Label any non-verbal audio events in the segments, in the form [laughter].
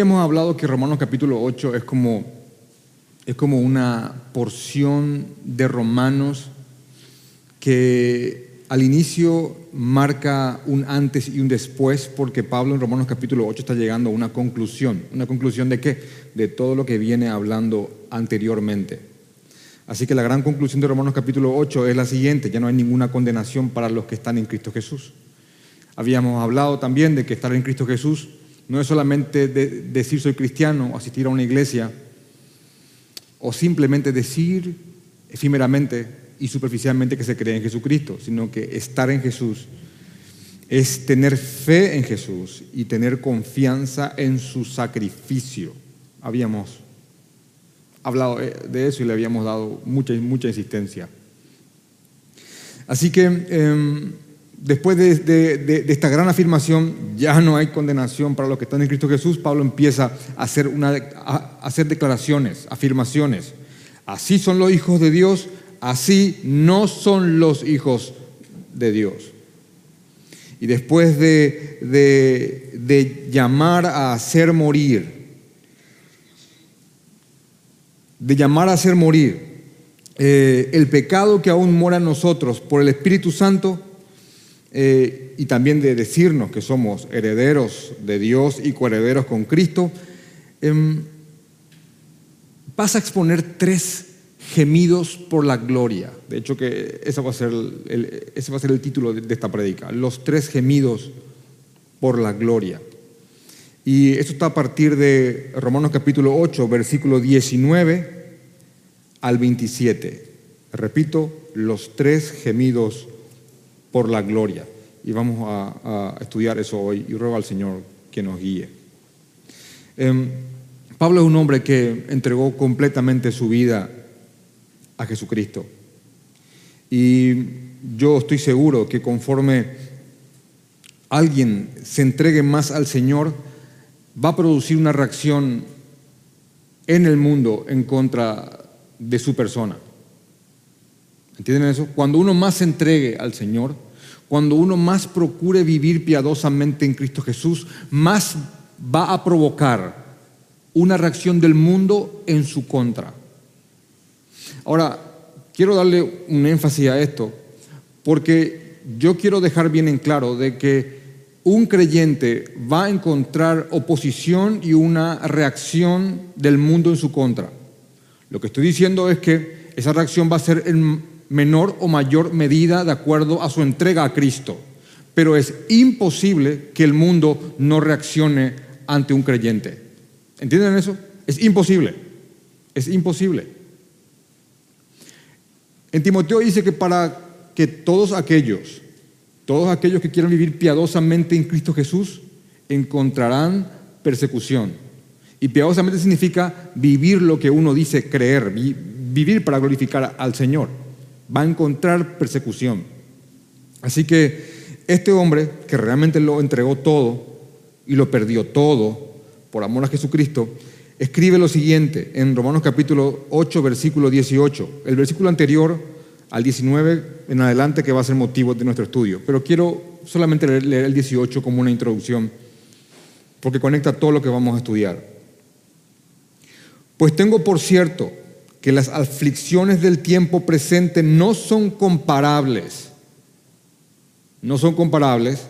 habíamos hablado que Romanos capítulo 8 es como, es como una porción de Romanos que al inicio marca un antes y un después porque Pablo en Romanos capítulo 8 está llegando a una conclusión. ¿Una conclusión de qué? De todo lo que viene hablando anteriormente. Así que la gran conclusión de Romanos capítulo 8 es la siguiente, ya no hay ninguna condenación para los que están en Cristo Jesús. Habíamos hablado también de que estar en Cristo Jesús no es solamente decir soy cristiano, asistir a una iglesia, o simplemente decir efímeramente y superficialmente que se cree en Jesucristo, sino que estar en Jesús es tener fe en Jesús y tener confianza en su sacrificio. Habíamos hablado eh, de eso y le habíamos dado mucha, mucha insistencia. Así que em, después de, esta gran afirmación, ya no hay condenación para los que están en Cristo Jesús, Pablo empieza a hacer, una, hacer declaraciones, afirmaciones. Así son los hijos de Dios, así no son los hijos de Dios. Y después de, de llamar a hacer morir, de llamar a hacer morir eh, el pecado que aún mora en nosotros por el Espíritu Santo eh, y también de decirnos que somos herederos de Dios y coherederos con Cristo, em, vas a exponer tres gemidos por la gloria. De hecho, que ese va a ser el, ese va a ser el título de, de esta predica, los tres gemidos por la gloria. Y esto está a partir de Romanos capítulo 8, versículo 19 al 27. Repito, los tres gemidos por la gloria. Y vamos a, estudiar eso hoy y ruego al Señor que nos guíe. Em, Pablo es un hombre que entregó completamente su vida a Jesucristo. Y yo estoy seguro que conforme alguien se entregue más al Señor, va a producir una reacción en el mundo en contra de su persona. ¿Entienden eso? Cuando uno más se entregue al Señor, cuando uno más procure vivir piadosamente en Cristo Jesús, más va a provocar una reacción del mundo en su contra. Ahora, quiero darle un énfasis a esto, porque yo quiero dejar bien en claro de que un creyente va a encontrar oposición y una reacción del mundo en su contra. Lo que estoy diciendo es que esa reacción va a ser en menor o mayor medida de acuerdo a su entrega a Cristo. Pero es imposible que el mundo no reaccione ante un creyente. ¿Entienden eso? Es imposible. Es imposible. En Timoteo dice que para que todos aquellos todos aquellos que quieran vivir piadosamente en Cristo Jesús encontrarán persecución. Y piadosamente significa vivir lo que uno dice creer, vivir para glorificar al Señor. Va a encontrar persecución. Así que este hombre que realmente lo entregó todo y lo perdió todo por amor a Jesucristo, escribe lo siguiente en Romanos capítulo 8, versículo 18. El versículo anterior al 19 en adelante que va a ser motivo de nuestro estudio. Pero quiero solamente leer el 18 como una introducción, porque conecta todo lo que vamos a estudiar. Pues tengo por cierto que las aflicciones del tiempo presente no son comparables, no son comparables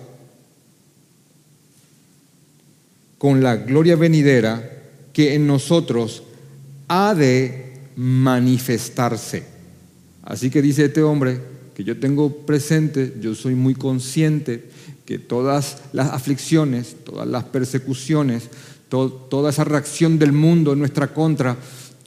con la gloria venidera que en nosotros ha de manifestarse. Así que dice este hombre que yo tengo presente, yo soy muy consciente que todas las aflicciones, todas las persecuciones, toda esa reacción del mundo en nuestra contra,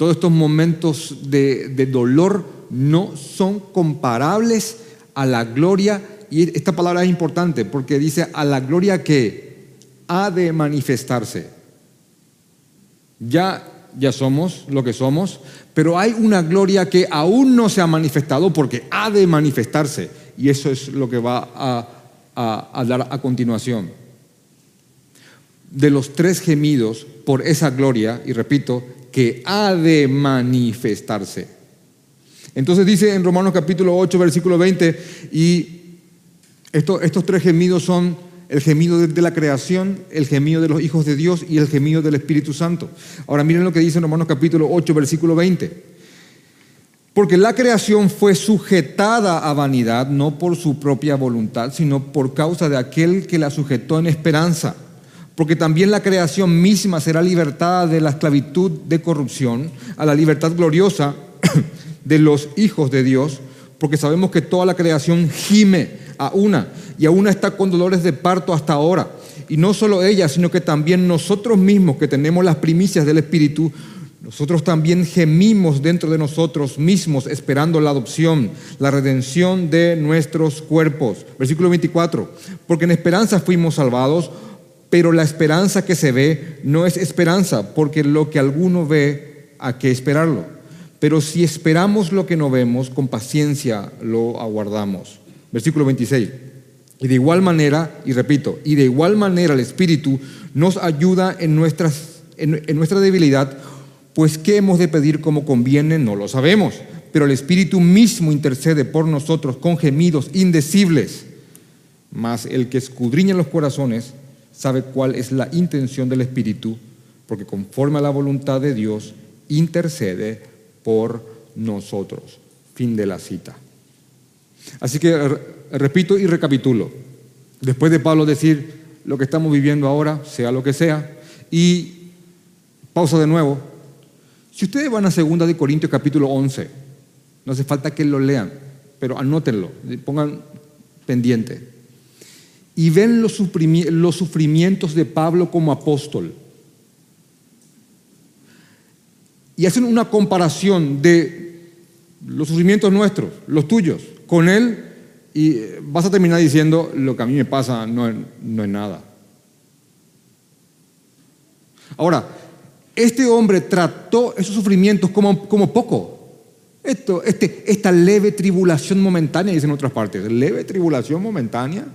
todos estos momentos de, dolor no son comparables a la gloria, y esta palabra es importante porque dice a la gloria que ha de manifestarse. Ya ya somos lo que somos, pero hay una gloria que aún no se ha manifestado porque ha de manifestarse. Y eso es lo que va a, a, dar a continuación. De los tres gemidos por esa gloria, y repito, que ha de manifestarse. Entonces dice en Romanos capítulo 8, versículo 20, y estos tres gemidos son el gemido de la creación, el gemido de los hijos de Dios y el gemido del Espíritu Santo. Ahora miren lo que dice en Romanos capítulo 8, versículo 20. Porque la creación fue sujetada a vanidad, no por su propia voluntad, sino por causa de aquel que la sujetó en esperanza. Porque también la creación misma será libertada de la esclavitud de corrupción a la libertad gloriosa [clears throat] de los hijos de Dios, porque sabemos que toda la creación gime a una y a una está con dolores de parto hasta ahora. Y no solo ella, sino que también nosotros mismos que tenemos las primicias del Espíritu, nosotros también gemimos dentro de nosotros mismos esperando la adopción, la redención de nuestros cuerpos. Versículo 24, porque en esperanza fuimos salvados, pero la esperanza que se ve no es esperanza, porque lo que alguno ve, ¿a qué esperarlo? Pero si esperamos lo que no vemos, con paciencia lo aguardamos. Versículo 26. Y de igual manera, y repito, y de igual manera el Espíritu nos ayuda en, nuestras, en, nuestra debilidad pues ¿qué hemos de pedir como conviene? No lo sabemos, pero el Espíritu mismo intercede por nosotros con gemidos indecibles. Mas el que escudriña los corazones sabe cuál es la intención del Espíritu, porque conforme a la voluntad de Dios intercede por nosotros. Fin de la cita. Así que repito y recapitulo. Después de Pablo decir lo que estamos viviendo ahora, sea lo que sea, y pausa de nuevo, si ustedes van a 2 de Corintios capítulo 11, no hace falta que lo lean, pero anótenlo, pongan pendiente. Y ven los, sufrimientos de Pablo como apóstol. Y hacen una comparación de los sufrimientos nuestros, los tuyos, con él, y vas a terminar diciendo, lo que a mí me pasa no, no es nada. Ahora, este hombre trató esos sufrimientos como, como poco. Esto, este, esta leve tribulación momentánea, dicen en otras partes, leve tribulación momentánea.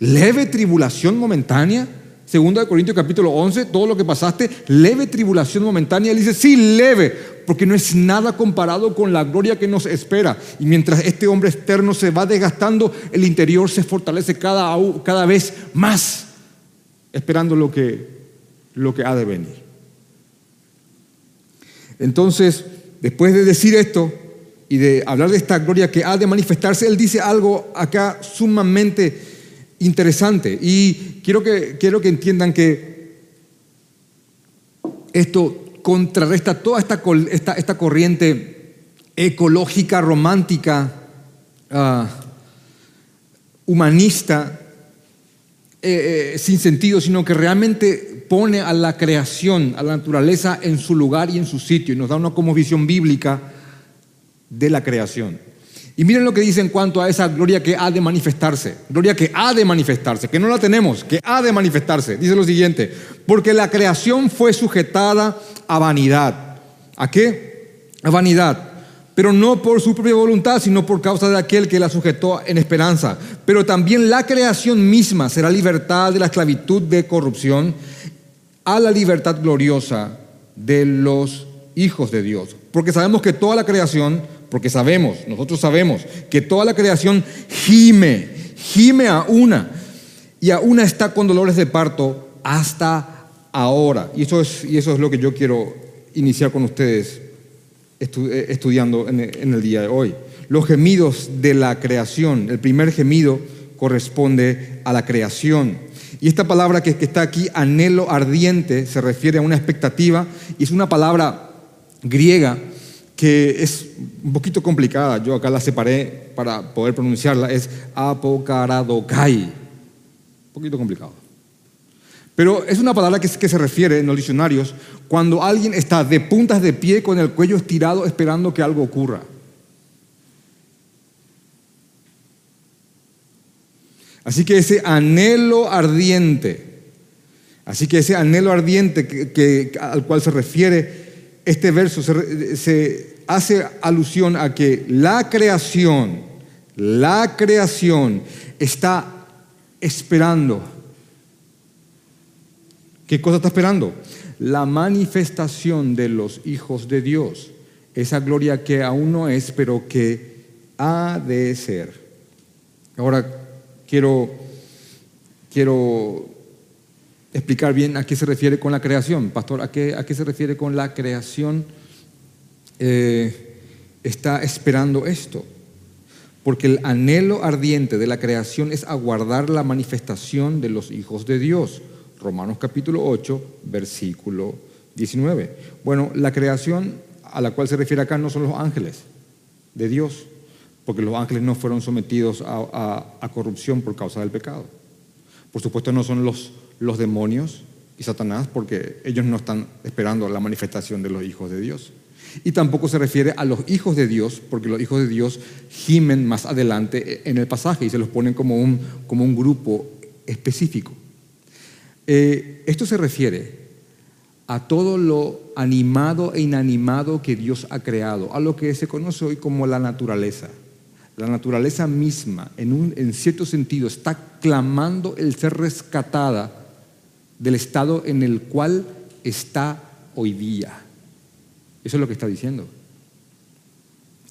Leve tribulación momentánea. Segundo de Corintios capítulo 11, todo lo que pasaste, leve tribulación momentánea. Él dice, sí, leve, porque no es nada comparado con la gloria que nos espera. Y mientras este hombre externo se va desgastando, el interior se fortalece cada, cada vez más, esperando lo que lo que ha de venir. Entonces, después de decir esto y de hablar de esta gloria que ha de manifestarse, él dice algo acá sumamente interesante. Y quiero que, quiero que entiendan que esto contrarresta toda esta, esta, esta corriente ecológica, romántica, ah, humanista, eh, eh, sin sentido, sino que realmente pone a la creación, a la naturaleza en su lugar y en su sitio y nos da una como visión bíblica de la creación. Y miren lo que dice en cuanto a esa gloria que ha de manifestarse, gloria que ha de manifestarse, que no la tenemos, que ha de manifestarse. Dice lo siguiente, porque la creación fue sujetada a vanidad. ¿A qué? A vanidad pero no por su propia voluntad, sino por causa de aquel que la sujetó en esperanza. Pero también la creación misma será libertada de la esclavitud de corrupción a la libertad gloriosa de los hijos de Dios. Porque sabemos que toda la creación, porque sabemos, nosotros sabemos que toda la creación gime, gime a una, y a una está con dolores de parto hasta ahora. Y eso es, y eso es lo que yo quiero iniciar con ustedes eh, estudiando en el día de hoy. Los gemidos de la creación, el primer gemido corresponde a la creación. Y esta palabra que, está aquí, anhelo ardiente, se refiere a una expectativa y es una palabra griega que es un poquito complicada. Yo acá la separé para poder pronunciarla. Es apokaradokai. Un poquito complicado. Pero es una palabra que, que se refiere en los diccionarios cuando alguien está de puntas de pie con el cuello estirado esperando que algo ocurra. Así que ese anhelo ardiente, así que ese anhelo ardiente que, al cual se refiere este verso, se, se hace alusión a que la creación, la creación está esperando. ¿Qué cosa está esperando? La manifestación de los hijos de Dios. Esa gloria que aún no es, pero que ha de ser. Ahora, quiero quiero explicar bien a qué se refiere con la creación. Pastor, ¿a qué, a qué se refiere con la creación? Eh, está esperando esto. Porque el anhelo ardiente de la creación es aguardar la manifestación de los hijos de Dios. Romanos capítulo 8, versículo 19. Bueno, la creación a la cual se refiere acá no son los ángeles de Dios, porque los ángeles no fueron sometidos a, corrupción por causa del pecado. Por supuesto no son los, los demonios y Satanás, porque ellos no están esperando la manifestación de los hijos de Dios. Y tampoco se refiere a los hijos de Dios, porque los hijos de Dios gimen más adelante en el pasaje y se los ponen como un, como un grupo específico. Eh, esto se refiere a todo lo animado e inanimado que Dios ha creado, a lo que se conoce hoy como la naturaleza. La naturaleza misma, en, un, en cierto sentido, está clamando el ser rescatada del estado en el cual está hoy día. Eso es lo que está diciendo.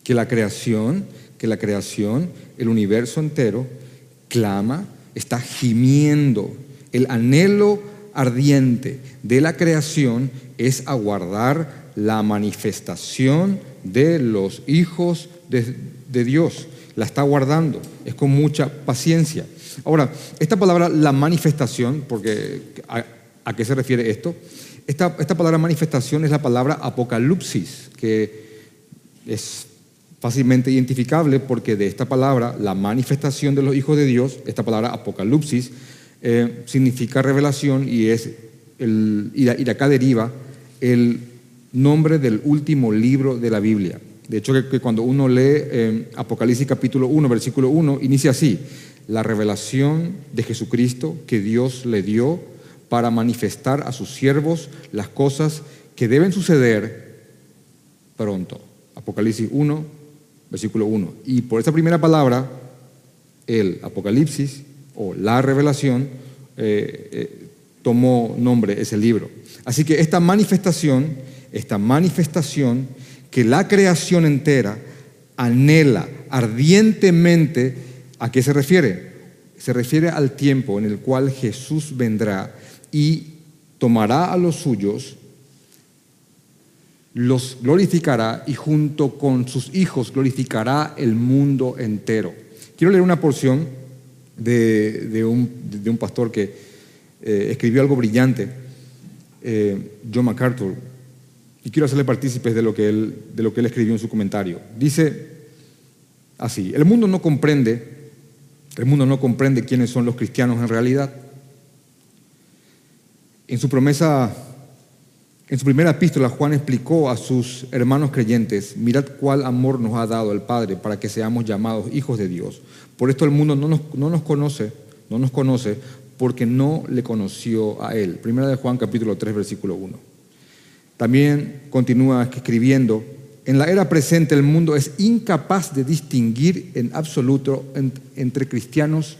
Que la creación, que la creación, el universo entero, clama, está gimiendo. El anhelo ardiente de la creación es aguardar la manifestación de los hijos de, Dios. La está aguardando, es con mucha paciencia. Ahora, esta palabra, la manifestación, porque ¿a, qué se refiere esto? Esta, esta, palabra manifestación es la palabra apocalipsis, que es fácilmente identificable porque de esta palabra, la manifestación de los hijos de Dios, esta palabra apocalipsis, eh, significa revelación y, es el, y, de acá deriva el nombre del último libro de la Biblia. De hecho, que, cuando uno lee eh, Apocalipsis capítulo 1, versículo 1, inicia así, la revelación de Jesucristo que Dios le dio para manifestar a sus siervos las cosas que deben suceder pronto. Apocalipsis 1, versículo 1. Y por esa primera palabra, el Apocalipsis o la revelación eh, eh, tomó nombre ese libro. Así que esta manifestación, esta manifestación que la creación entera anhela ardientemente, ¿a qué se refiere? Se refiere al tiempo en el cual Jesús vendrá y tomará a los suyos, los glorificará y junto con sus hijos glorificará el mundo entero. Quiero leer una porción de, un, pastor que eh, escribió algo brillante, eh, John MacArthur, y quiero hacerle partícipes de lo, que él, de lo que él escribió en su comentario. Dice así, el mundo no comprende, el mundo no comprende quiénes son los cristianos en realidad. En su promesa, en su primera epístola, Juan explicó a sus hermanos creyentes, mirad cuál amor nos ha dado el Padre para que seamos llamados hijos de Dios. Por esto el mundo no nos, conoce, no nos conoce porque no le conoció a él. Primera de Juan capítulo 3 versículo 1. También continúa escribiendo, en la era presente el mundo es incapaz de distinguir en absoluto entre cristianos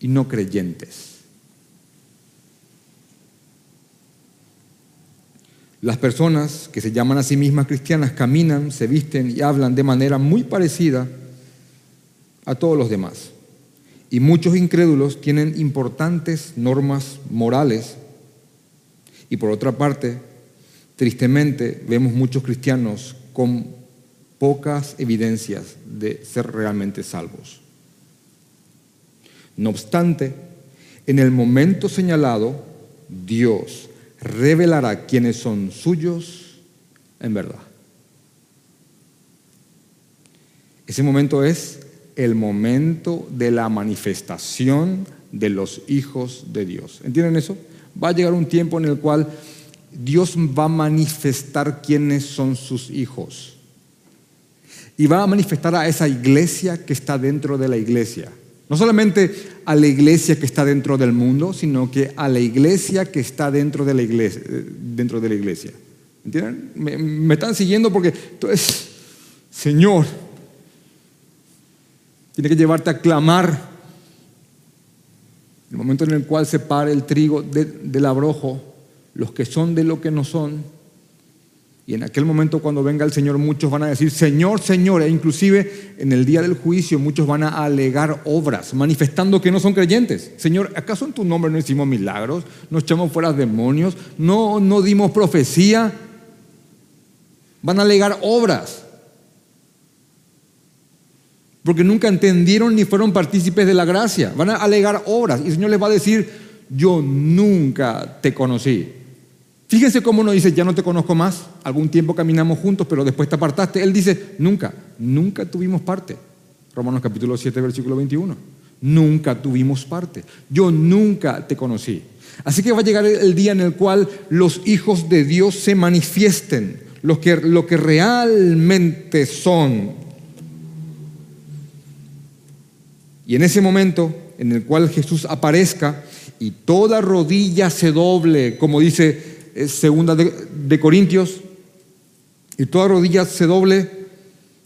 y no creyentes. Las personas que se llaman a sí mismas cristianas caminan, se visten y hablan de manera muy parecida a todos los demás. Y muchos incrédulos tienen importantes normas morales. Y por otra parte, tristemente, vemos muchos cristianos con pocas evidencias de ser realmente salvos. No obstante, en el momento señalado, Dios revelará quiénes son suyos en verdad. Ese momento es el momento de la manifestación de los hijos de Dios. ¿Entienden eso? Va a llegar un tiempo en el cual Dios va a manifestar quiénes son sus hijos. Y va a manifestar a esa iglesia que está dentro de la iglesia. No solamente a la iglesia que está dentro del mundo, sino que a la iglesia que está dentro de la iglesia. Dentro. ¿Entienden? Me, están siguiendo porque entonces, Señor, tiene que llevarte a clamar. El momento en el cual separe el trigo del abrojo, los que son de lo que no son, Y en aquel momento cuando venga el Señor muchos van a decir, Señor, Señor, e inclusive en el día del juicio muchos van a alegar obras, manifestando que no son creyentes. Señor, ¿acaso en tu nombre no hicimos milagros? ¿No echamos fuera demonios? ¿No, no dimos profecía? Van a alegar obras. Porque nunca entendieron ni fueron partícipes de la gracia. Van a alegar obras. Y el Señor les va a decir, yo nunca te conocí. Fíjense cómo uno dice, ya no te conozco más, algún tiempo caminamos juntos, pero después te apartaste. Él dice, nunca, nunca tuvimos parte. Romanos capítulo 7, versículo 21. Nunca tuvimos parte. Yo nunca te conocí. Así que va a llegar el día en el cual los hijos de Dios se manifiesten, lo que, lo que realmente son. Y en ese momento en el cual Jesús aparezca y toda rodilla se doble, como dice segunda de, Corintios, y toda rodilla se doble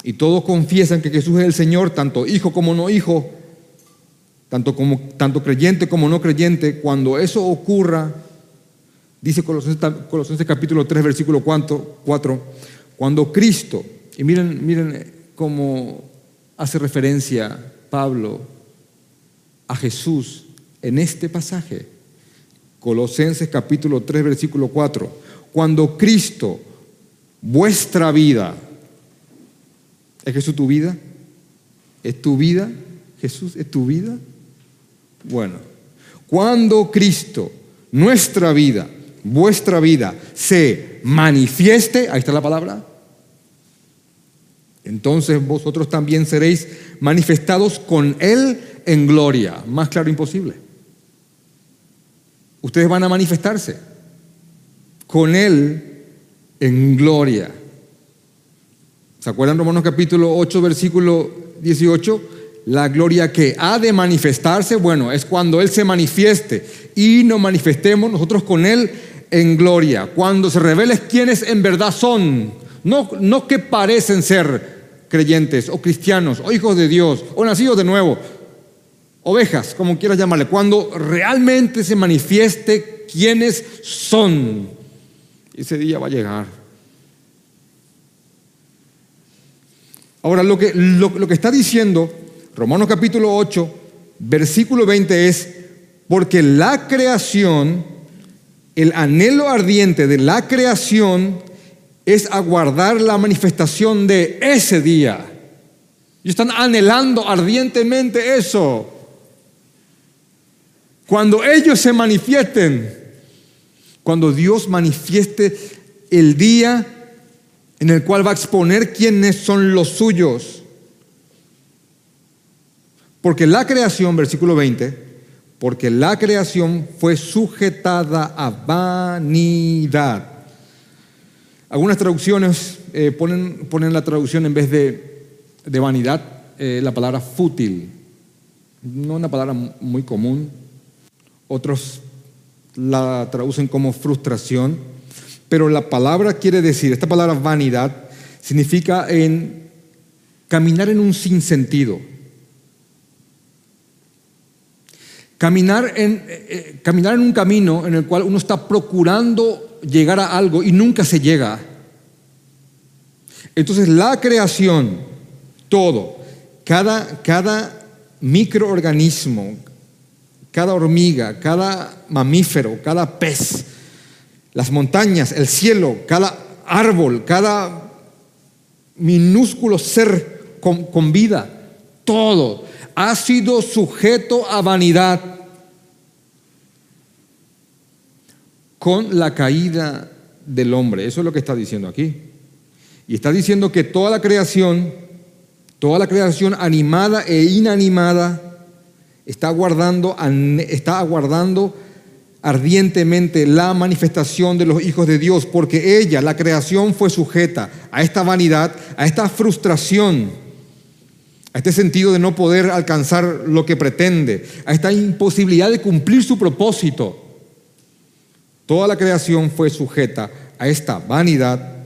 y todos confiesan que Jesús es el Señor, tanto hijo como no hijo, tanto, como, tanto creyente como no creyente, cuando eso ocurra, dice Colosenses, Colosenses capítulo 3, versículo 4, 4, cuando Cristo, y miren, miren cómo hace referencia Pablo a Jesús en este pasaje, Colosenses capítulo 3, versículo 4. Cuando Cristo, vuestra vida, ¿es Jesús tu vida? ¿Es tu vida? ¿Jesús es tu vida? Bueno, cuando Cristo, nuestra vida, vuestra vida, se manifieste, ahí está la palabra, entonces vosotros también seréis manifestados con Él en gloria. Más claro imposible ustedes van a manifestarse con Él en gloria. ¿Se acuerdan Romanos capítulo 8, versículo 18? La gloria que ha de manifestarse, bueno, es cuando Él se manifieste y nos manifestemos nosotros con Él en gloria. Cuando se revele quiénes en verdad son, no, no que parecen ser creyentes o cristianos o hijos de Dios o nacidos de nuevo, ovejas, como quieras llamarle, cuando realmente se manifieste quiénes son. Ese día va a llegar. Ahora, lo que, lo, que está diciendo Romanos capítulo 8, versículo 20 es, porque la creación, el anhelo ardiente de la creación es aguardar la manifestación de ese día. Y están anhelando ardientemente eso. Cuando ellos se manifiesten, cuando Dios manifieste el día en el cual va a exponer quiénes son los suyos. Porque la creación, versículo 20, porque la creación fue sujetada a vanidad. Algunas traducciones eh, ponen, la traducción en vez de, de vanidad, eh, la palabra fútil. No una palabra muy común, otros la traducen como frustración, pero la palabra quiere decir, esta palabra vanidad significa en caminar en un sinsentido. Caminar en, eh, eh, caminar en un camino en el cual uno está procurando llegar a algo y nunca se llega. Entonces la creación, todo, cada, cada microorganismo, cada hormiga, cada mamífero, cada pez, las montañas, el cielo, cada árbol, cada minúsculo ser con, vida, todo ha sido sujeto a vanidad con la caída del hombre. Eso es lo que está diciendo aquí. Y está diciendo que toda la creación, toda la creación animada e inanimada, está aguardando, está ardientemente la manifestación de los hijos de Dios, porque ella, la creación, fue sujeta a esta vanidad, a esta frustración, a este sentido de no poder alcanzar lo que pretende, a esta imposibilidad de cumplir su propósito. Toda la creación fue sujeta a esta vanidad,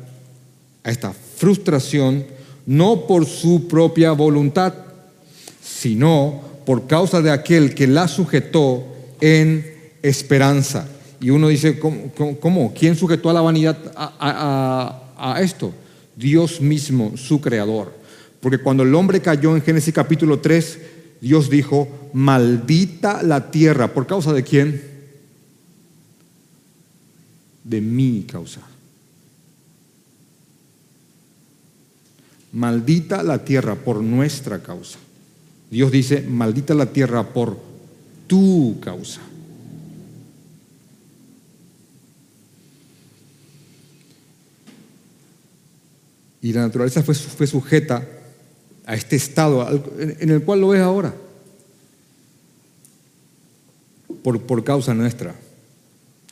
a esta frustración, no por su propia voluntad, sino por causa de aquel que la sujetó en esperanza. Y uno dice, ¿cómo? ¿Quién sujetó a la vanidad a, a esto? Dios mismo, su creador. Porque cuando el hombre cayó en Génesis capítulo 3, Dios dijo, maldita la tierra. ¿Por causa de quién? De mi causa. Maldita la tierra por nuestra causa. Dios dice, maldita la tierra por tu causa. Y la naturaleza fue, fue sujeta a este estado en el cual lo ves ahora, por, por causa nuestra.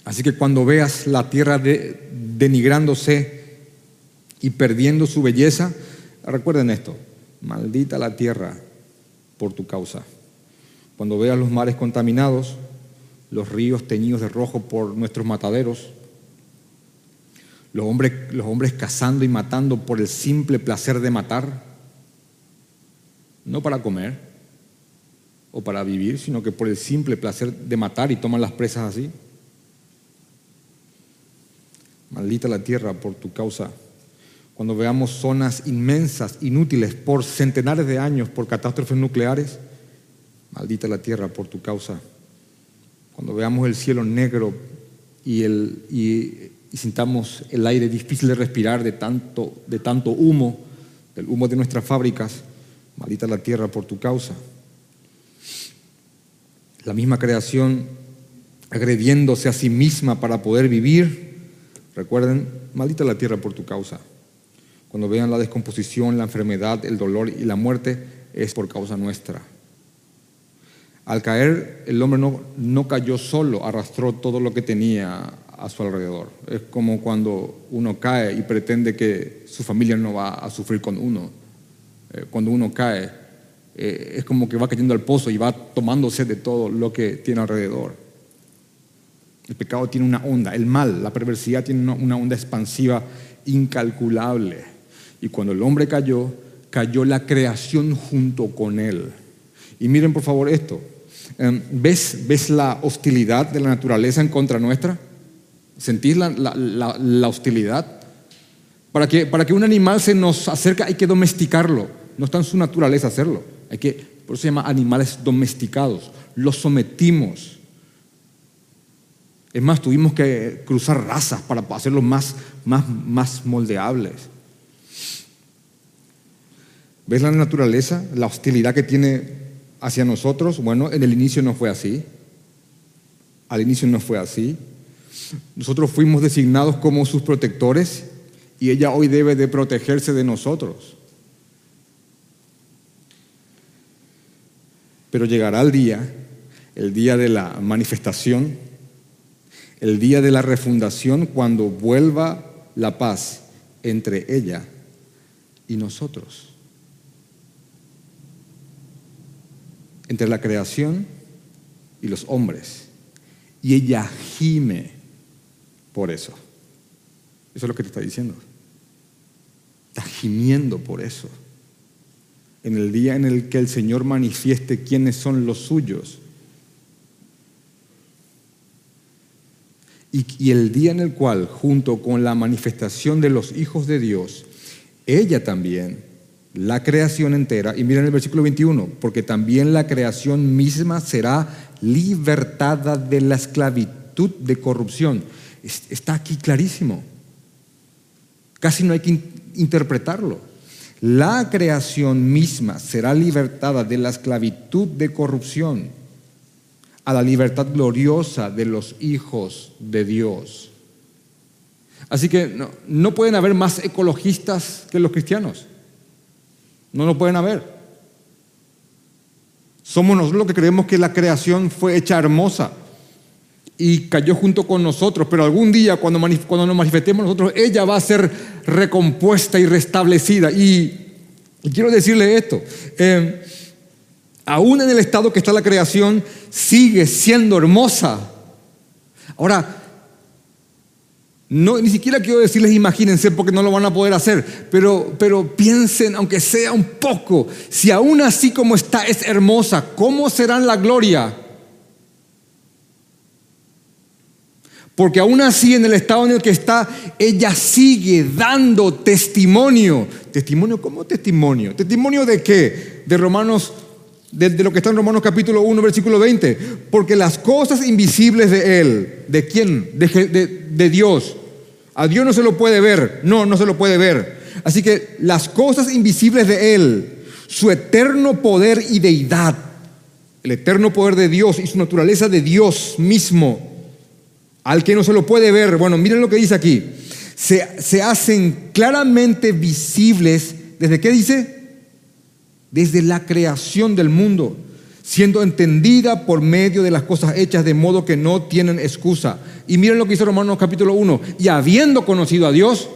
Así que cuando veas la tierra denigrándose y perdiendo su belleza, recuerden esto, maldita la tierra por tu causa. Cuando veas los mares contaminados, los ríos teñidos de rojo por nuestros mataderos, los hombres, los hombres cazando y matando por el simple placer de matar, no para comer o para vivir, sino que por el simple placer de matar y toman las presas así. Maldita la tierra por tu causa. Cuando veamos zonas inmensas, inútiles por centenares de años por catástrofes nucleares, maldita la tierra por tu causa. Cuando veamos el cielo negro y, sintamos el aire difícil de respirar de tanto humo, del humo de nuestras fábricas, maldita la tierra por tu causa. La misma creación agrediéndose a sí misma para poder vivir. Recuerden, maldita la tierra por tu causa. Cuando vean la descomposición, la enfermedad, el dolor y la muerte, es por causa nuestra. Al caer, el hombre no, no cayó solo, arrastró todo lo que tenía a su alrededor. Es como cuando uno cae y pretende que su familia no va a sufrir con uno. Eh, cuando uno cae, eh, es como que va cayendo al pozo y va tomándose de todo lo que tiene alrededor. El pecado tiene una onda, el mal, la perversidad tiene una onda expansiva incalculable. Y cuando el hombre cayó, cayó la creación junto con él. Y miren por favor esto. Em, ¿Ves, ¿Ves la hostilidad de la naturaleza en contra nuestra? ¿Sentís la, hostilidad? Para que, para que un animal se nos acerque hay que domesticarlo. No está en su naturaleza hacerlo. Hay que, por eso se llama animales domesticados. Los sometimos. Es más, tuvimos que cruzar razas para hacerlos más, más, más moldeables. ¿Ves la naturaleza? La hostilidad que tiene hacia nosotros. Bueno, en el inicio no fue así. Al inicio no fue así. Nosotros fuimos designados como sus protectores y ella hoy debe de protegerse de nosotros. Pero llegará el día, el día de la manifestación, el día de la refundación, cuando vuelva la paz entre ella y nosotros. Entre la creación y los hombres. Y ella gime por eso. Eso es lo que te está diciendo. Está gimiendo por eso. En el día en el que el Señor manifieste quiénes son los suyos. Y, y, el día en el cual, junto con la manifestación de los hijos de Dios, ella también, la creación entera, y miren el versículo 21, porque también la creación misma será libertada de la esclavitud de corrupción está aquí clarísimo. Casi no hay que interpretarlo. La creación misma será libertada de la esclavitud de corrupción a la libertad gloriosa de los hijos de Dios. Así que no, no pueden haber más ecologistas que los cristianos. No lo pueden haber. Somos nosotros los que creemos que la creación fue hecha hermosa y cayó junto con nosotros, pero algún día cuando, cuando nos manifestemos nosotros, ella va a ser recompuesta y restablecida. Y, quiero decirle esto, eh, aún en el estado que está la creación, sigue siendo hermosa. Ahora, no, ni siquiera quiero decirles imagínense porque no lo van a poder hacer, pero, pero piensen, aunque sea un poco, si aún así como está es hermosa, ¿cómo será la gloria? Porque aún así, en el estado en el que está, ella sigue dando testimonio. ¿Testimonio? ¿Cómo testimonio? ¿Testimonio de qué? De Romanos, de, lo que está en Romanos capítulo 1, versículo 20. Porque las cosas invisibles de Él, ¿de quién? De, de Dios. A Dios no se lo puede ver. No, no se lo puede ver. Así que las cosas invisibles de Él, su eterno poder y deidad, el eterno poder de Dios y su naturaleza de Dios mismo al que no se lo puede ver. Bueno, miren lo que dice aquí. Se, se hacen claramente visibles. ¿Desde qué dice? Desde la creación del mundo, siendo entendida por medio de las cosas hechas de modo que no tienen excusa. Y miren lo que dice Romanos capítulo 1. Y habiendo conocido a Dios,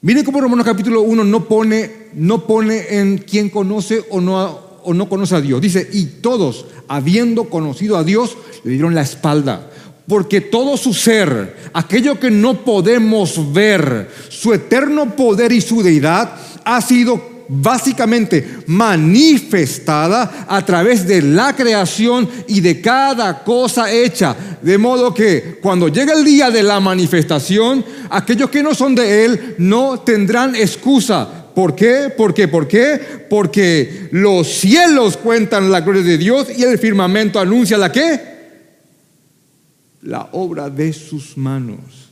miren cómo Romanos capítulo 1 no pone, no pone en quien conoce o no, o no conoce a Dios. Dice, y todos, habiendo conocido a Dios, le dieron la espalda. Porque todo su ser, aquello que no podemos ver, su eterno poder y su deidad, ha sido básicamente manifestada a través de la creación y de cada cosa hecha. De modo que cuando llega el día de la manifestación, aquellos que no son de Él no tendrán excusa ¿Por qué? ¿Por qué? ¿Por qué? Porque los cielos cuentan la gloria de Dios y el firmamento anuncia la qué? La obra de sus manos.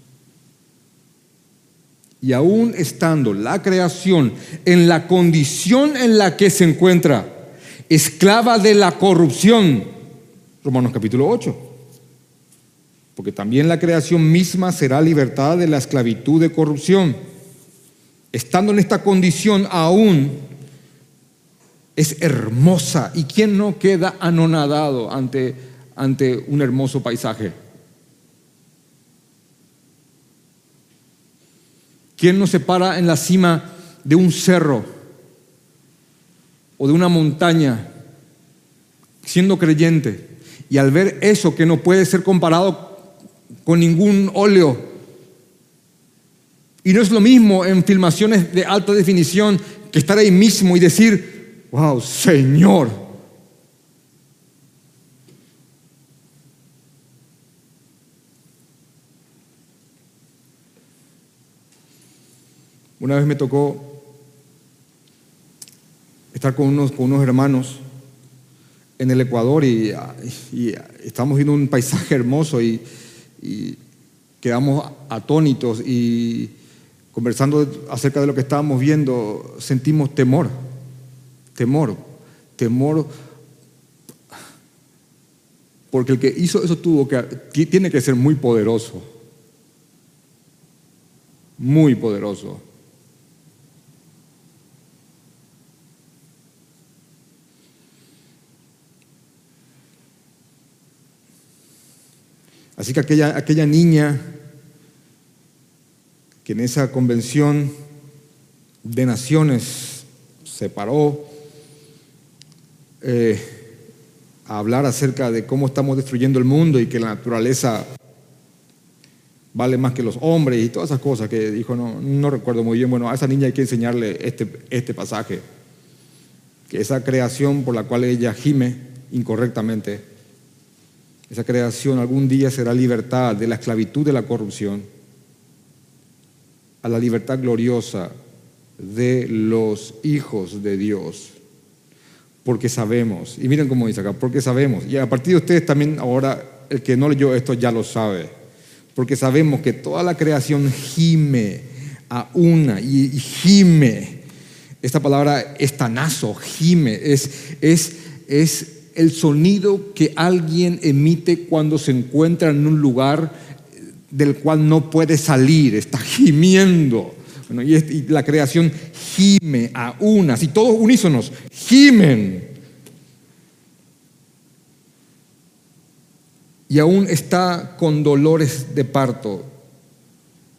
Y aún estando la creación en la condición en la que se encuentra, esclava de la corrupción, Romanos capítulo 8, porque también la creación misma será libertada de la esclavitud de corrupción estando en esta condición aún, es hermosa. ¿Y quién no queda anonadado ante, ante un hermoso paisaje? ¿Quién no se para en la cima de un cerro o de una montaña siendo creyente y al ver eso que no puede ser comparado con ningún óleo, y no es lo mismo en filmaciones de alta definición que estar ahí mismo y decir, wow, Señor. Una vez me tocó estar con unos, con unos hermanos en el Ecuador y, estamos viendo un paisaje hermoso y, y quedamos atónitos y conversando acerca de lo que estábamos viendo, sentimos temor, temor, temor, porque el que hizo eso tuvo que, tiene que ser muy poderoso, muy poderoso. Así que aquella, niña que en esa convención de naciones se paró eh, a hablar acerca de cómo estamos destruyendo el mundo y que la naturaleza vale más que los hombres y todas esas cosas que dijo, no, no recuerdo muy bien, bueno, a esa niña hay que enseñarle este, este pasaje, que esa creación por la cual ella gime incorrectamente, esa creación algún día será libertad de la esclavitud de la corrupción a la libertad gloriosa de los hijos de Dios. Porque sabemos, y miren cómo dice acá, porque sabemos, y a partir de ustedes también ahora, el que no leyó esto ya lo sabe, porque sabemos que toda la creación gime a una y, gime. Esta palabra estanazo, gime, es, es, es el sonido que alguien emite cuando se encuentra en un lugar del cual no puede salir, está gimiendo. y, la creación gime a unas, y todos unísonos gimen. Y aún está con dolores de parto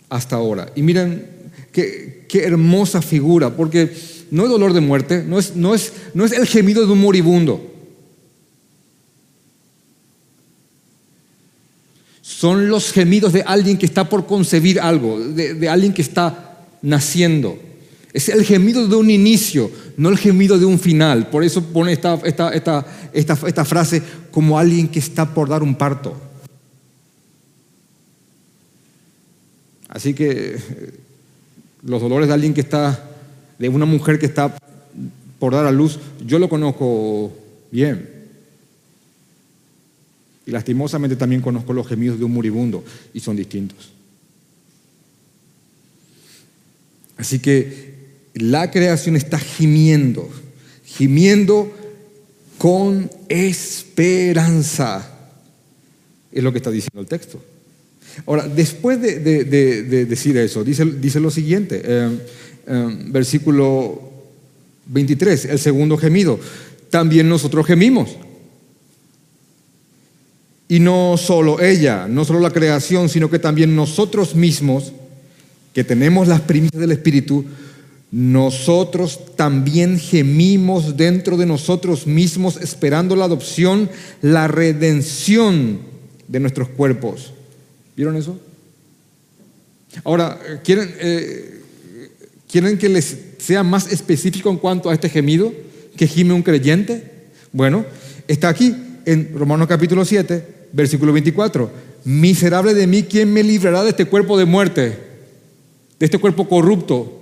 hasta ahora. Y miren qué, hermosa figura, porque no es dolor de muerte, no es, no, es, no es el gemido de un moribundo. Son los gemidos de alguien que está por concebir algo, de, alguien que está naciendo. Es el gemido de un inicio, no el gemido de un final. Por eso pone esta, esta, esta, esta, frase como alguien que está por dar un parto. Así que eh, los dolores de alguien que está, de una mujer que está por dar a luz, yo lo conozco bien. Y lastimosamente también conozco los gemidos de un moribundo y son distintos. Así que la creación está gimiendo, gimiendo con esperanza. Es lo que está diciendo el texto. Ahora, después de, decir eso, dice, lo siguiente, eh, eh, versículo 23, el segundo gemido. También nosotros gemimos. Y no solo ella, no solo la creación, sino que también nosotros mismos, que tenemos las primicias del Espíritu, nosotros también gemimos dentro de nosotros mismos esperando la adopción, la redención de nuestros cuerpos. ¿Vieron eso? Ahora, ¿quieren, eh, ¿quieren que les sea más específico en cuanto a este gemido que gime un creyente? Bueno, está aquí en Romanos capítulo 7, versículo 24. Miserable de mí, ¿quién me librará de este cuerpo de muerte? De este cuerpo corrupto.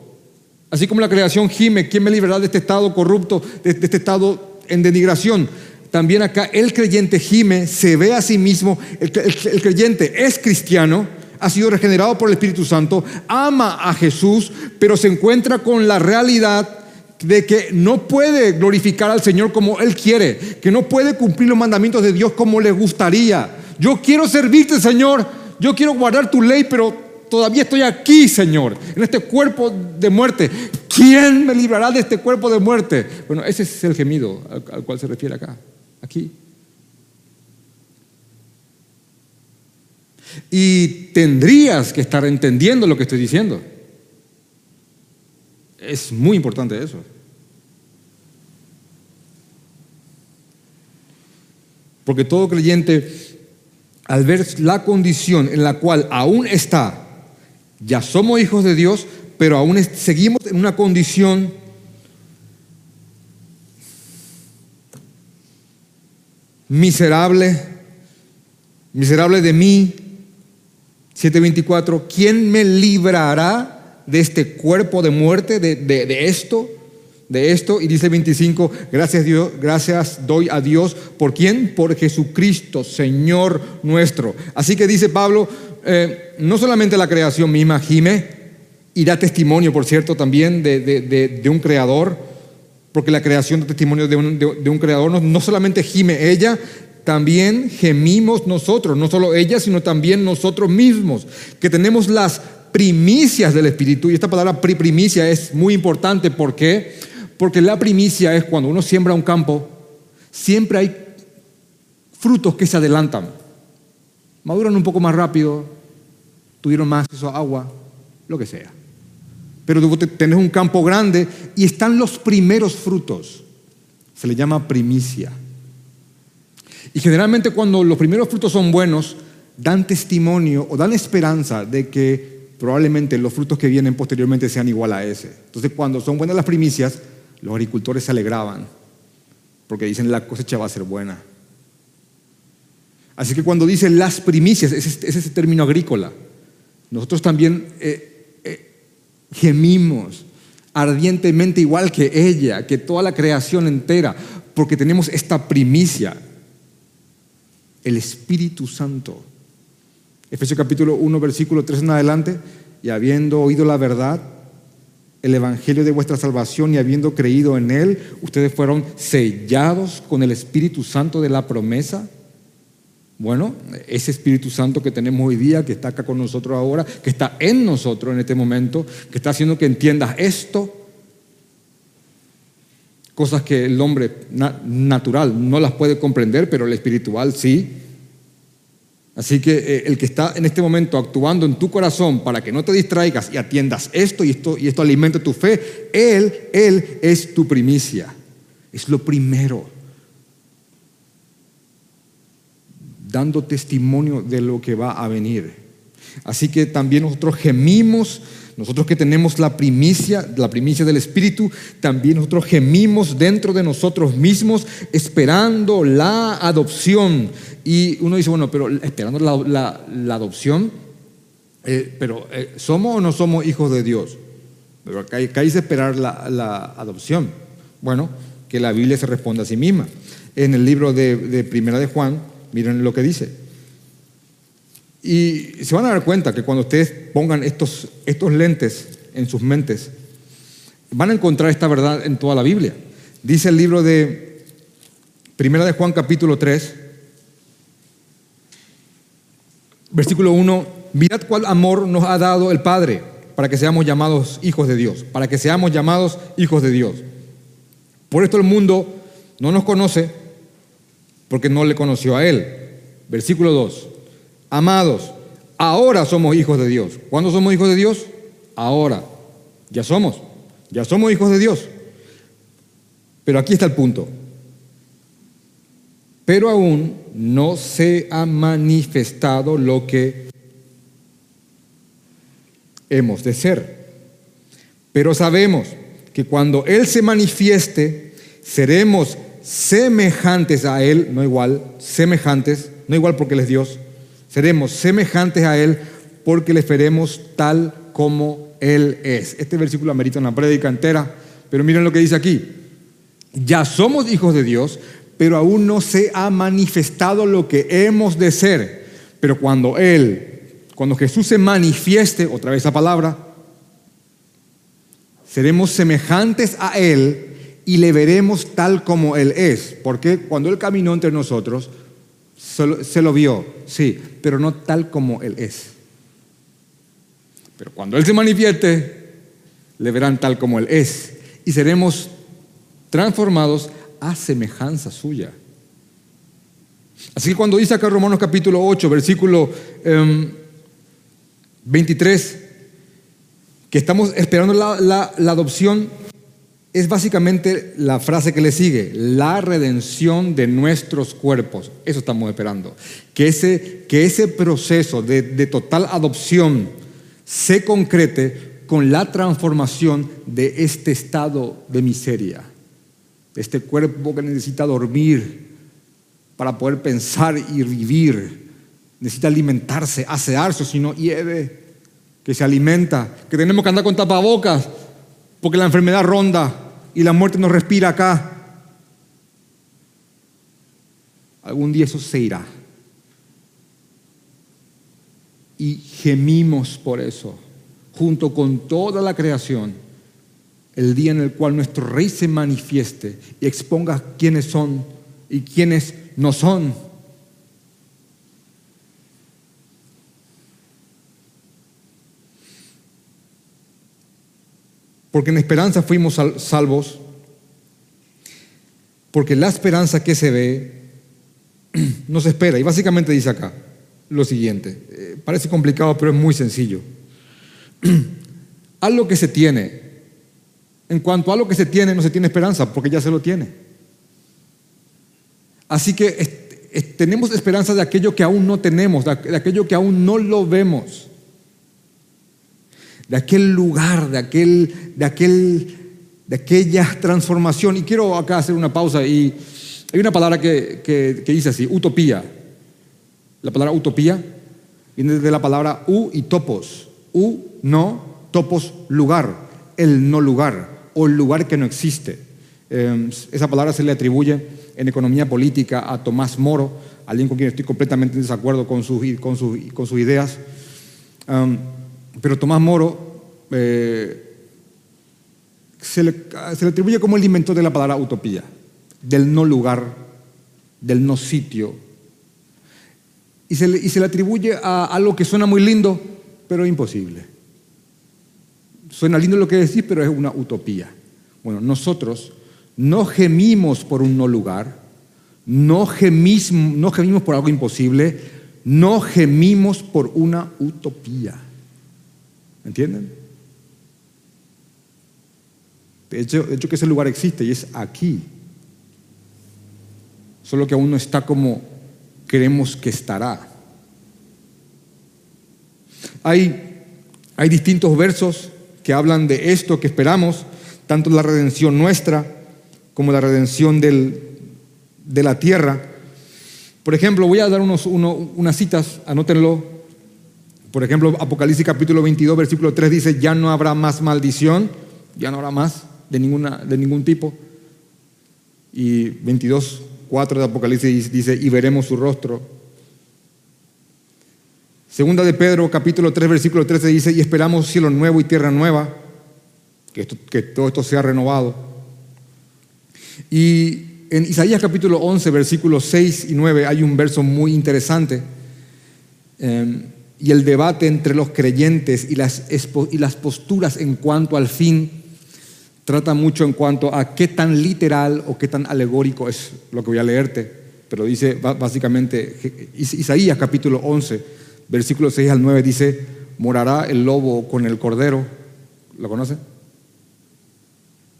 Así como la creación gime, ¿quién me librará de este estado corrupto, de, este estado en denigración? También acá el creyente gime, se ve a sí mismo, el, el creyente es cristiano, ha sido regenerado por el Espíritu Santo, ama a Jesús, pero se encuentra con la realidad de que no puede glorificar al Señor como Él quiere, que no puede cumplir los mandamientos de Dios como le gustaría. Yo quiero servirte, Señor, yo quiero guardar tu ley, pero todavía estoy aquí, Señor, en este cuerpo de muerte. ¿Quién me librará de este cuerpo de muerte? Bueno, ese es el gemido al, al cual se refiere acá, aquí. Y tendrías que estar entendiendo lo que estoy diciendo. Es muy importante eso. Porque todo creyente, al ver la condición en la cual aún está, ya somos hijos de Dios, pero aún seguimos en una condición miserable, miserable de mí, 724, ¿quién me librará de este cuerpo de muerte, de, esto? De esto, y dice 25, gracias Dios, gracias doy a Dios, ¿por quién? Por Jesucristo, Señor nuestro. Así que dice Pablo, eh, no solamente la creación misma gime, y da testimonio, por cierto, también de, un creador, porque la creación da testimonio de un, creador, no, no solamente gime ella, también gemimos nosotros, no solo ella, sino también nosotros mismos, que tenemos las primicias del Espíritu. Y esta palabra primicia es muy importante. ¿Por qué? Porque la primicia es cuando uno siembra un campo, siempre hay frutos que se adelantan. Maduran un poco más rápido, tuvieron más acceso a agua, lo que sea. Pero tú tenés un campo grande y están los primeros frutos. Se le llama primicia. Y generalmente cuando los primeros frutos son buenos, dan testimonio o dan esperanza de que probablemente los frutos que vienen posteriormente sean igual a ese. Entonces cuando son buenas las primicias, los agricultores se alegraban porque dicen la cosecha va a ser buena. Así que cuando dicen las primicias, es, ese término agrícola. Nosotros también eh, eh, gemimos ardientemente igual que ella, que toda la creación entera, porque tenemos esta primicia el Espíritu Santo. Efesios capítulo 1, versículo 3 en adelante, y habiendo oído la verdad, el Evangelio de vuestra salvación y habiendo creído en él, ustedes fueron sellados con el Espíritu Santo de la promesa. Bueno, ese Espíritu Santo que tenemos hoy día, que está acá con nosotros ahora, que está en nosotros en este momento, que está haciendo que entiendas esto, cosas que el hombre natural no las puede comprender, pero el espiritual sí. Así que eh, el que está en este momento actuando en tu corazón para que no te distraigas y atiendas esto y esto y esto alimente tu fe, él él es tu primicia. Es lo primero. Dando testimonio de lo que va a venir. Así que también nosotros gemimos nosotros que tenemos la primicia, la primicia del Espíritu, también nosotros gemimos dentro de nosotros mismos esperando la adopción. Y uno dice, bueno, pero esperando la, adopción, eh, pero eh, ¿somos o no somos hijos de Dios? Pero acá, dice esperar la, adopción. Bueno, que la Biblia se responde a sí misma. En el libro de Primera de Juan, miren lo que dice. Y se van a dar cuenta que cuando ustedes pongan estos, estos lentes en sus mentes, van a encontrar esta verdad en toda la Biblia. Dice el libro de Primera de Juan capítulo 3, versículo 1, mirad cuál amor nos ha dado el Padre para que seamos llamados hijos de Dios, para que seamos llamados hijos de Dios. Por esto el mundo no nos conoce porque no le conoció a Él. Versículo 2. Amados, ahora somos hijos de Dios. ¿Cuándo somos hijos de Dios? Ahora. Ya somos. Ya somos hijos de Dios. Pero aquí está el punto. Pero aún no se ha manifestado lo que hemos de ser. Pero sabemos que cuando Él se manifieste, seremos semejantes a Él, no igual, semejantes, no igual porque Él es Dios, seremos semejantes a Él porque le veremos tal como Él es. Este versículo amerita una prédica entera, pero miren lo que dice aquí. Ya somos hijos de Dios, pero aún no se ha manifestado lo que hemos de ser. Pero cuando Él, cuando Jesús se manifieste, otra vez la palabra, seremos semejantes a Él y le veremos tal como Él es. Porque cuando Él caminó entre nosotros, se lo vio, sí, pero no tal como Él es. Pero cuando Él se manifieste, le verán tal como Él es y seremos transformados a semejanza suya. Así que cuando dice acá Romanos capítulo 8, versículo 23, em, que estamos esperando la adopción es básicamente la frase que le sigue, la redención de nuestros cuerpos. Eso estamos esperando. Que ese, que ese proceso de, de total adopción se concrete con la transformación de este estado de miseria, este cuerpo que necesita dormir para poder pensar y vivir, necesita alimentarse, asearse, si no hiede, que se alimenta, que tenemos que andar con tapabocas porque la enfermedad ronda y la muerte nos respira acá. Algún día eso se irá. Y gemimos por eso, junto con toda la creación, el día en el cual nuestro Rey se manifieste y exponga quiénes son y quiénes no son. Porque en esperanza fuimos salvos, porque la esperanza que se ve [clears throat] nos espera. Y básicamente dice acá lo siguiente, eh, parece complicado, pero es muy sencillo. [clears throat] Algo que se tiene, en cuanto a lo que se tiene, no se tiene esperanza, porque ya se lo tiene. Así que tenemos esperanza de aquello que aún no tenemos, de aquello que aún no lo vemos de aquel lugar, de, aquel, de, aquel, de aquella transformación. Y quiero acá hacer una pausa y hay una palabra que, que, dice así, utopía. La palabra utopía viene de la palabra u y topos. U, no, topos, lugar, el no lugar o el lugar que no existe. Em, esa palabra se le atribuye en economía política a Tomás Moro, alguien con quien estoy completamente en desacuerdo con sus, con con sus ideas. Em, pero Tomás Moro eh, se, le, atribuye como el inventor de la palabra utopía, del no lugar, del no sitio. Y se, le, y se le atribuye a algo que suena muy lindo, pero imposible. Suena lindo lo que decís, pero es una utopía. Bueno, nosotros no gemimos por un no lugar, no gemimos, no gemimos por algo imposible, no gemimos por una utopía. ¿Entienden? De hecho, hecho que ese lugar existe y es aquí. Solo que aún no está como queremos que estará. Hay Hay distintos versos que hablan de esto que esperamos, tanto la redención nuestra como la redención del, de la tierra. Por ejemplo, voy a dar unos, unas citas, anótenlo. Por ejemplo, Apocalipsis capítulo 22, versículo 3 dice, ya no habrá más maldición, ya no habrá más de, ninguna, de ningún tipo. Y 22, 4 de Apocalipsis dice, y veremos su rostro. Segunda de Pedro, capítulo 3, versículo 13 dice, y esperamos cielo nuevo y tierra nueva, que, que todo esto sea renovado. Y en Isaías capítulo 11, versículos 6 y 9 hay un verso muy interesante. Em, y el debate entre los creyentes y las, y las posturas en cuanto al fin trata mucho en cuanto a qué tan literal o qué tan alegórico es lo que voy a leerte. Pero dice básicamente, Isaías capítulo 11, versículo 6 al 9 dice, morará el lobo con el cordero. ¿Lo conoce?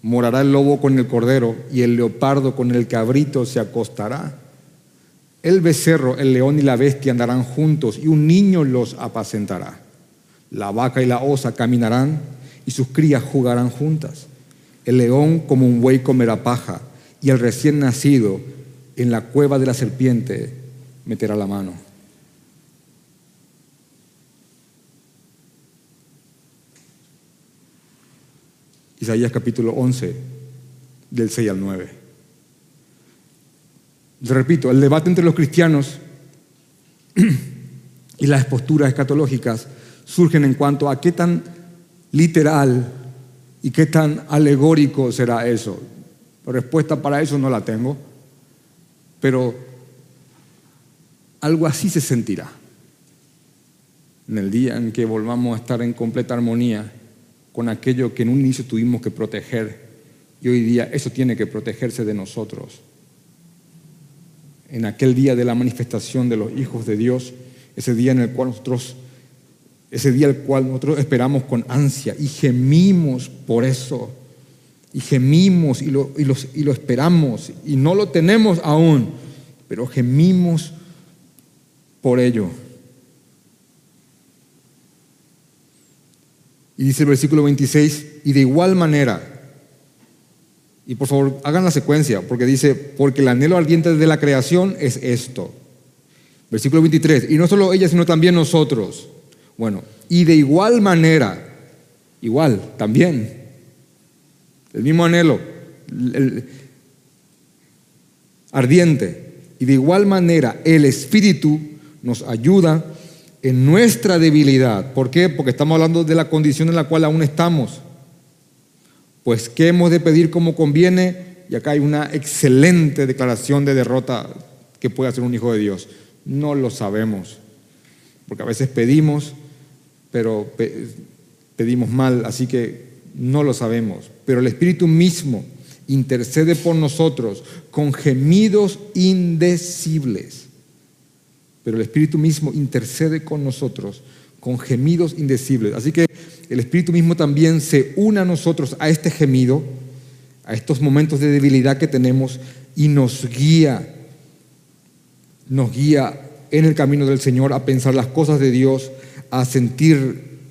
Morará el lobo con el cordero y el leopardo con el cabrito se acostará. El becerro, el león y la bestia andarán juntos y un niño los apacentará. La vaca y la osa caminarán y sus crías jugarán juntas. El león como un buey comerá paja y el recién nacido en la cueva de la serpiente meterá la mano. Isaías capítulo 11, del 6 al 9. Repito, el debate entre los cristianos [clears throat] y las posturas escatológicas surgen en cuanto a qué tan literal y qué tan alegórico será eso. La respuesta para eso no la tengo, pero algo así se sentirá en el día en que volvamos a estar en completa armonía con aquello que en un inicio tuvimos que proteger y hoy día eso tiene que protegerse de nosotros. En aquel día de la manifestación de los hijos de Dios, ese día en el cual nosotros, ese día el cual nosotros esperamos con ansia y gemimos por eso, y gemimos y lo, y, y lo esperamos y no lo tenemos aún, pero gemimos por ello. Y dice el versículo 26, y de igual manera, y por favor hagan la secuencia, porque dice, porque el anhelo ardiente de la creación es esto. Versículo 23, y no solo ella, sino también nosotros. Bueno, y de igual manera, igual, también, el mismo anhelo, ardiente, y de igual manera el Espíritu nos ayuda en nuestra debilidad. ¿Por qué? Porque estamos hablando de la condición en la cual aún estamos. Pues, ¿qué hemos de pedir como conviene? Y acá hay una excelente declaración de derrota que puede hacer un hijo de Dios. No lo sabemos. Porque a veces pedimos, pero pedimos mal, así que no lo sabemos. Pero el Espíritu mismo intercede por nosotros con gemidos indecibles pero el Espíritu mismo intercede con nosotros con gemidos indecibles. Así que el Espíritu mismo también se une a nosotros a este gemido, a estos momentos de debilidad que tenemos y nos guía, nos guía en el camino del Señor a pensar las cosas de Dios, a sentir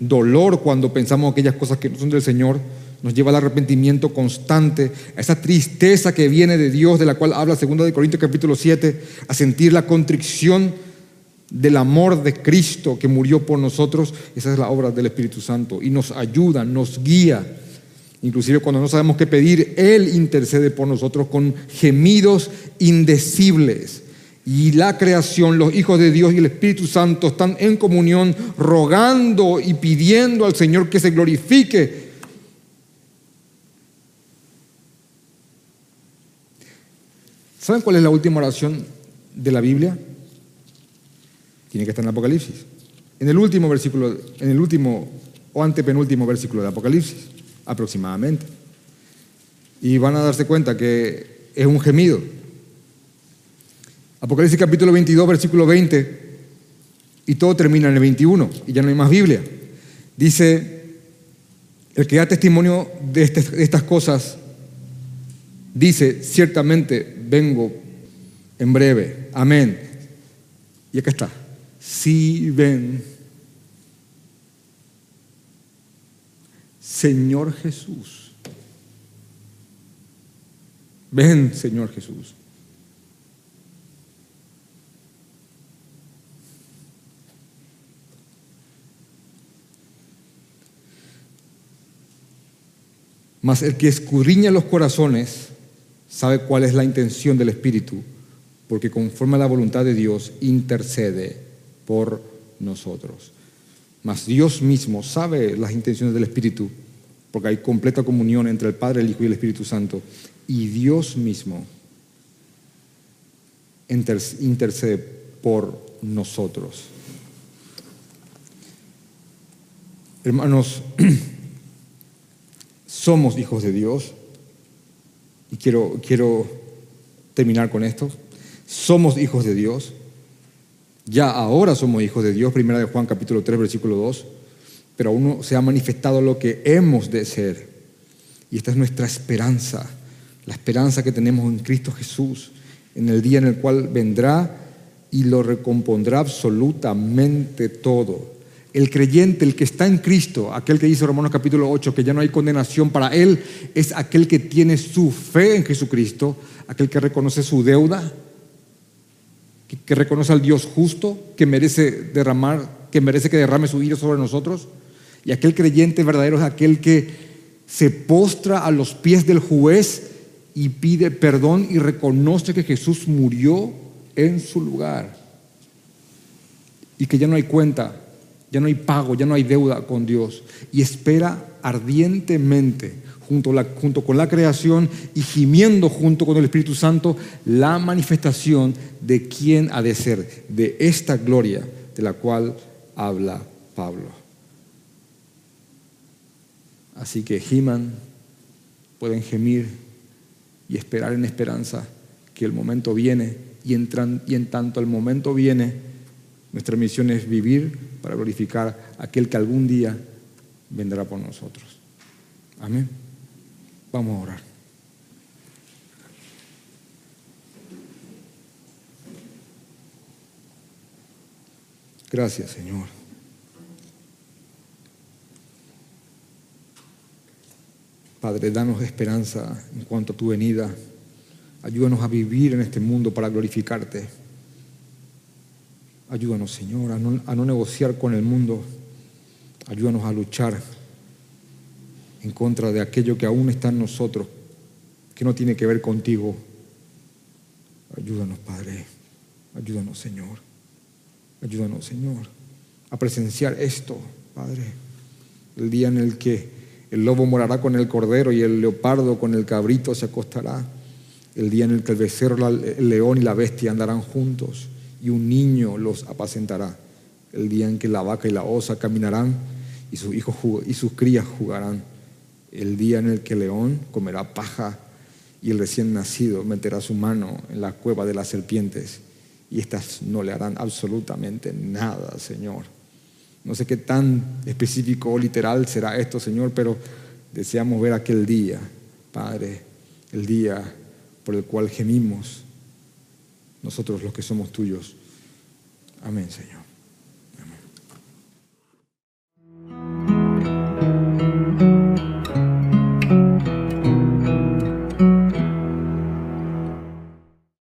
dolor cuando pensamos aquellas cosas que no son del Señor. Nos lleva al arrepentimiento constante, a esa tristeza que viene de Dios, de la cual habla 2 de Corintios capítulo 7, a sentir la contrición del amor de Cristo que murió por nosotros, esa es la obra del Espíritu Santo y nos ayuda, nos guía. Inclusive cuando no sabemos qué pedir, Él intercede por nosotros con gemidos indecibles. Y la creación, los hijos de Dios y el Espíritu Santo están en comunión, rogando y pidiendo al Señor que se glorifique ¿Saben cuál es la última oración de la Biblia? Tiene que estar en Apocalipsis. En el último versículo, en el último o antepenúltimo versículo de Apocalipsis, aproximadamente. Y van a darse cuenta que es un gemido. Apocalipsis capítulo 22, versículo 20, y todo termina en el 21, y ya no hay más Biblia. Dice, el que da testimonio de, este, de estas cosas, dice, ciertamente vengo en breve. Amén. Y acá está. Si ven. Señor Jesús. Ven, Señor Jesús. Mas el que escudriña los corazones sabe cuál es la intención del Espíritu, porque conforme a la voluntad de Dios intercede por nosotros. Mas Dios mismo sabe las intenciones del Espíritu, porque hay completa comunión entre el Padre, el Hijo y el Espíritu Santo. Y Dios mismo intercede por nosotros. Hermanos, [clears throat] somos hijos de Dios. Y quiero, quiero terminar con esto. Somos hijos de Dios. Ya ahora somos hijos de Dios, primera de Juan capítulo 3, versículo 2, pero aún no se ha manifestado lo que hemos de ser. Y esta es nuestra esperanza, la esperanza que tenemos en Cristo Jesús, en el día en el cual vendrá y lo recompondrá absolutamente todo. El creyente, el que está en Cristo, aquel que dice Romanos capítulo 8, que ya no hay condenación para él, es aquel que tiene su fe en Jesucristo, aquel que reconoce su deuda, que, reconoce al Dios justo, que merece derramar, que merece que derrame su ira sobre nosotros. Y aquel creyente verdadero es aquel que se postra a los pies del juez y pide perdón y reconoce que Jesús murió en su lugar. Y que ya no hay cuenta, ya no hay pago, ya no hay deuda con Dios. Y espera ardientemente junto, junto con la creación y gimiendo junto con el Espíritu Santo la manifestación de quién ha de ser, de esta gloria de la cual habla Pablo. Así que giman, pueden gemir y esperar en esperanza que el momento viene y, entran, y en tanto el momento viene, nuestra misión es vivir para glorificar a aquel que algún día vendrá por nosotros. Amén. Vamos a orar. Gracias, Señor. Padre, danos esperanza en cuanto a tu venida. Ayúdanos a vivir en este mundo para glorificarte. Ayúdanos, Señor, a no, a no negociar con el mundo. Ayúdanos a luchar en contra de aquello que aún está en nosotros, que no tiene que ver contigo. Ayúdanos, Padre. Ayúdanos, Señor. Ayúdanos, Señor, a presenciar esto, Padre. El día en el que el lobo morará con el cordero y el leopardo con el cabrito se acostará. El día en el que el becerro, el león y la bestia andarán juntos y un niño los apacentará. El día en que la vaca y la osa caminarán y sus hijos y sus crías jugarán el día en el que el león comerá paja y el recién nacido meterá su mano en la cueva de las serpientes y éstas no le harán absolutamente nada, Señor. No sé qué tan específico o literal será esto, Señor, pero deseamos ver aquel día, Padre, el día por el cual gemimos nosotros los que somos tuyos. Amén, Señor.